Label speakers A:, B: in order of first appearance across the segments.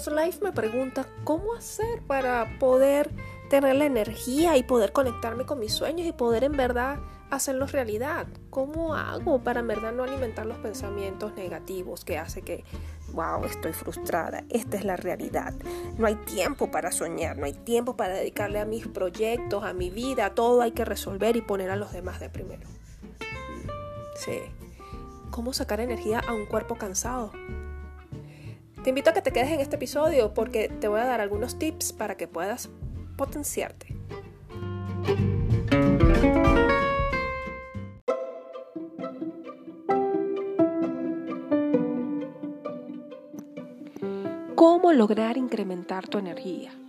A: Rose Life me pregunta cómo hacer para poder tener la energía y poder conectarme con mis sueños y poder en verdad hacerlos realidad. ¿Cómo hago para en verdad no alimentar los pensamientos negativos que hace que, wow, estoy frustrada, esta es la realidad. No hay tiempo para soñar, no hay tiempo para dedicarle a mis proyectos, a mi vida, todo hay que resolver y poner a los demás de primero. Sí. ¿Cómo sacar energía a un cuerpo cansado? Te invito a que te quedes en este episodio porque te voy a dar algunos tips para que puedas potenciarte. ¿Cómo lograr incrementar tu energía?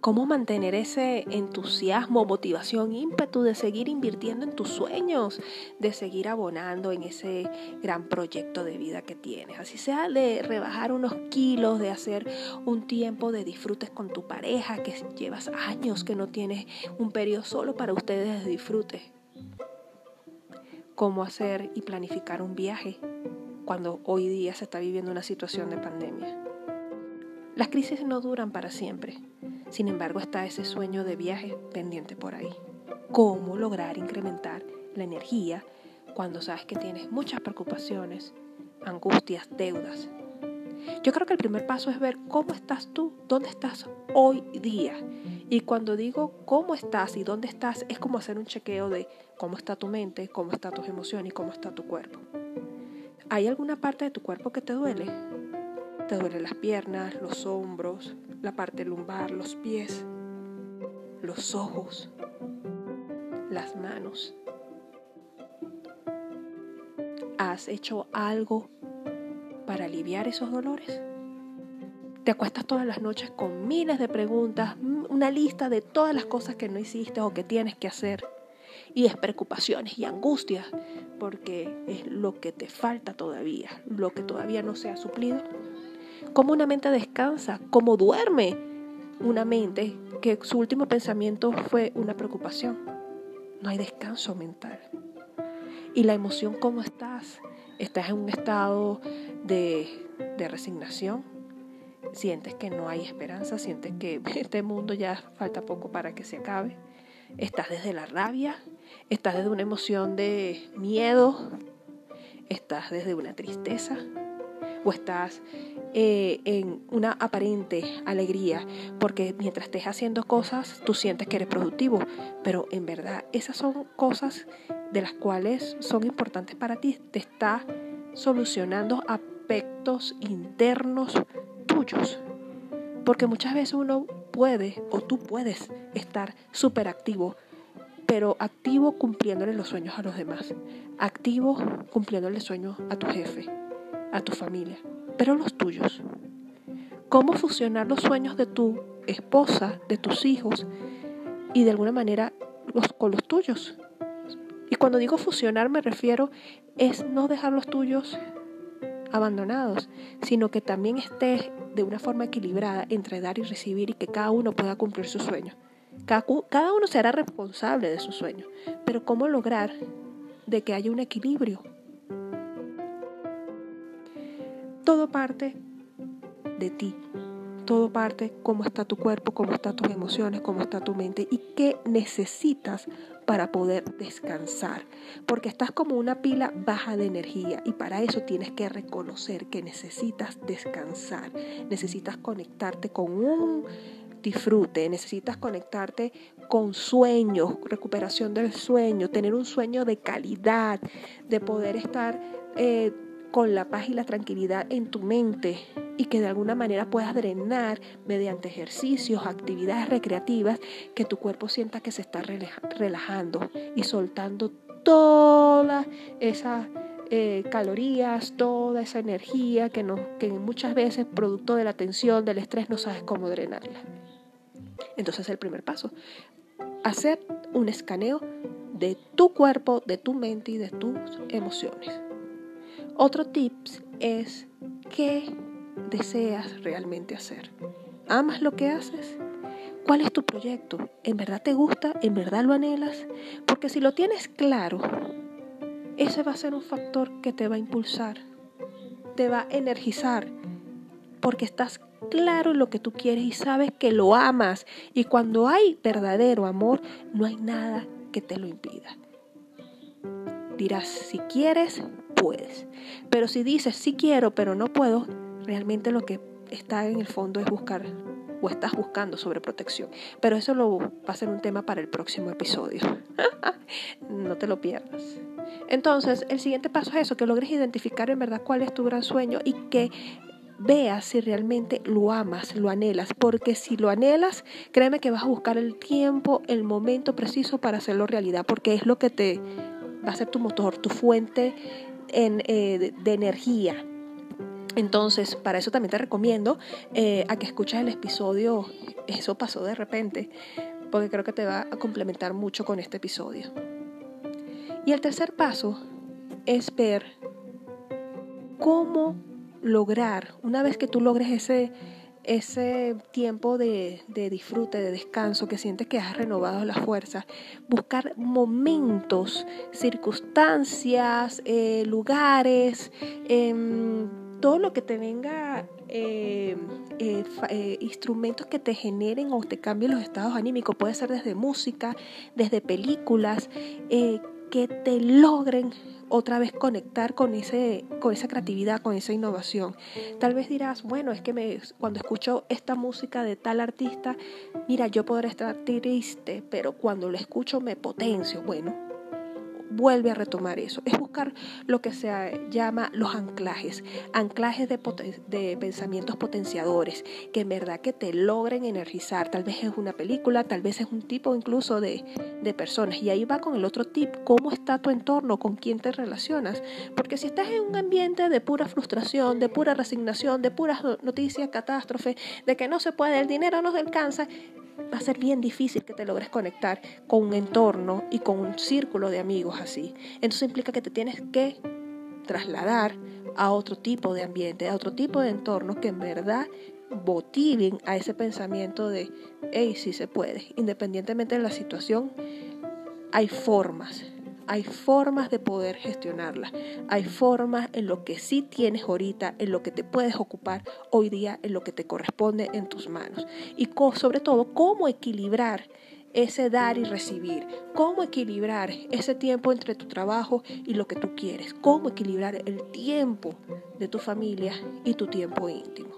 A: ¿Cómo mantener ese entusiasmo, motivación, ímpetu de seguir invirtiendo en tus sueños, de seguir abonando en ese gran proyecto de vida que tienes? Así sea de rebajar unos kilos, de hacer un tiempo de disfrutes con tu pareja, que llevas años que no tienes un periodo solo para ustedes de disfrute. ¿Cómo hacer y planificar un viaje cuando hoy día se está viviendo una situación de pandemia? Las crisis no duran para siempre. Sin embargo, está ese sueño de viaje pendiente por ahí. ¿Cómo lograr incrementar la energía cuando sabes que tienes muchas preocupaciones, angustias, deudas? Yo creo que el primer paso es ver cómo estás tú, dónde estás hoy día. Y cuando digo cómo estás y dónde estás, es como hacer un chequeo de cómo está tu mente, cómo está tus emociones y cómo está tu cuerpo. ¿Hay alguna parte de tu cuerpo que te duele? Te duelen las piernas, los hombros, la parte lumbar, los pies, los ojos, las manos. ¿Has hecho algo para aliviar esos dolores? Te acuestas todas las noches con miles de preguntas, una lista de todas las cosas que no hiciste o que tienes que hacer. Y es preocupaciones y angustias porque es lo que te falta todavía, lo que todavía no se ha suplido cómo una mente descansa, cómo duerme una mente que su último pensamiento fue una preocupación. No hay descanso mental. Y la emoción, ¿cómo estás? ¿Estás en un estado de, de resignación? ¿Sientes que no hay esperanza? ¿Sientes que este mundo ya falta poco para que se acabe? ¿Estás desde la rabia? ¿Estás desde una emoción de miedo? ¿Estás desde una tristeza? O estás eh, en una aparente alegría, porque mientras estés haciendo cosas, tú sientes que eres productivo, pero en verdad esas son cosas de las cuales son importantes para ti, te está solucionando aspectos internos tuyos, porque muchas veces uno puede o tú puedes estar súper activo, pero activo cumpliéndole los sueños a los demás, activo cumpliéndole sueños a tu jefe, a tu familia, pero los tuyos. ¿Cómo fusionar los sueños de tu esposa, de tus hijos y de alguna manera los, con los tuyos? Y cuando digo fusionar me refiero es no dejar los tuyos abandonados, sino que también estés de una forma equilibrada entre dar y recibir y que cada uno pueda cumplir sus sueños. Cada, uno será responsable de sus sueños, pero ¿cómo lograr de que haya un equilibrio todo parte de ti. Todo parte cómo está tu cuerpo, cómo están tus emociones, cómo está tu mente y qué necesitas para poder descansar. Porque estás como una pila baja de energía y para eso tienes que reconocer que necesitas descansar. Necesitas conectarte con un disfrute, necesitas conectarte con sueños, recuperación del sueño, tener un sueño de calidad, de poder estar... Eh, con la paz y la tranquilidad en tu mente y que de alguna manera puedas drenar mediante ejercicios, actividades recreativas, que tu cuerpo sienta que se está relajando y soltando todas esas eh, calorías, toda esa energía que, que muchas veces, producto de la tensión, del estrés, no sabes cómo drenarla. Entonces el primer paso, hacer un escaneo de tu cuerpo, de tu mente y de tus emociones. Otro tips es qué deseas realmente hacer. ¿Amas lo que haces? ¿Cuál es tu proyecto? ¿En verdad te gusta? ¿En verdad lo anhelas? Porque si lo tienes claro, ese va a ser un factor que te va a impulsar, te va a energizar, porque estás claro lo que tú quieres y sabes que lo amas. Y cuando hay verdadero amor, no hay nada que te lo impida. Dirás, si quieres, puedes. Pero si dices, sí quiero, pero no puedo, realmente lo que está en el fondo es buscar o estás buscando sobreprotección. Pero eso lo, va a ser un tema para el próximo episodio. no te lo pierdas. Entonces, el siguiente paso es eso, que logres identificar en verdad cuál es tu gran sueño y que veas si realmente lo amas, lo anhelas, porque si lo anhelas, créeme que vas a buscar el tiempo, el momento preciso para hacerlo realidad, porque es lo que te va a ser tu motor, tu fuente eh, de energía, entonces, para eso también te recomiendo eh, a que escuches el episodio Eso pasó de repente, porque creo que te va a complementar mucho con este episodio. Y el tercer paso es ver cómo lograr, una vez que tú logres ese, ese tiempo de, disfrute, de descanso, que sientes que has renovado las fuerzas, buscar momentos, circunstancias, eh, lugares, eh, todo lo que te venga, eh, eh, instrumentos que te generen o te cambien los estados anímicos, puede ser desde música, desde películas, que te logren otra vez conectar con, ese, con esa creatividad, con esa innovación. Tal vez dirás, bueno, es que me, cuando escucho esta música de tal artista, mira, yo podré estar triste, pero cuando lo escucho me potencio. Bueno, vuelve a retomar eso. Es buscar lo que se llama los anclajes, anclajes de, de, pensamientos potenciadores, que en verdad que te logren energizar. Tal vez es una película, tal vez es un tipo incluso de, de personas. Y ahí va con el otro tip, cómo está tu entorno, con quién te relacionas. Porque si estás en un ambiente de pura frustración, de pura resignación, de puras noticias, catástrofe, de que no se puede, el dinero no se alcanza, va a ser bien difícil que te logres conectar con un entorno y con un círculo de amigos así. Entonces implica que te tienes que trasladar a otro tipo de ambiente, a otro tipo de entorno que en verdad motiven a ese pensamiento de, hey, sí se puede. Independientemente de la situación, hay formas hay formas de poder gestionarla. Hay formas en lo que sí tienes ahorita, en lo que te puedes ocupar hoy día, en lo que te corresponde en tus manos. Y sobre todo, cómo equilibrar ese dar y recibir, cómo equilibrar ese tiempo entre tu trabajo y lo que tú quieres, cómo equilibrar el tiempo de tu familia y tu tiempo íntimo.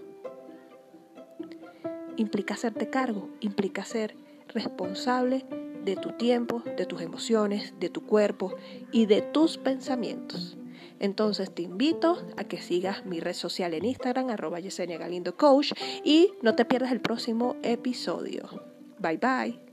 A: Implica hacerte cargo, implica ser responsable de tu tiempo, de tus emociones, de tu cuerpo y de tus pensamientos. Entonces te invito a que sigas mi red social en Instagram, arroba Yesenia Galindo Coach, y no te pierdas el próximo episodio. Bye bye.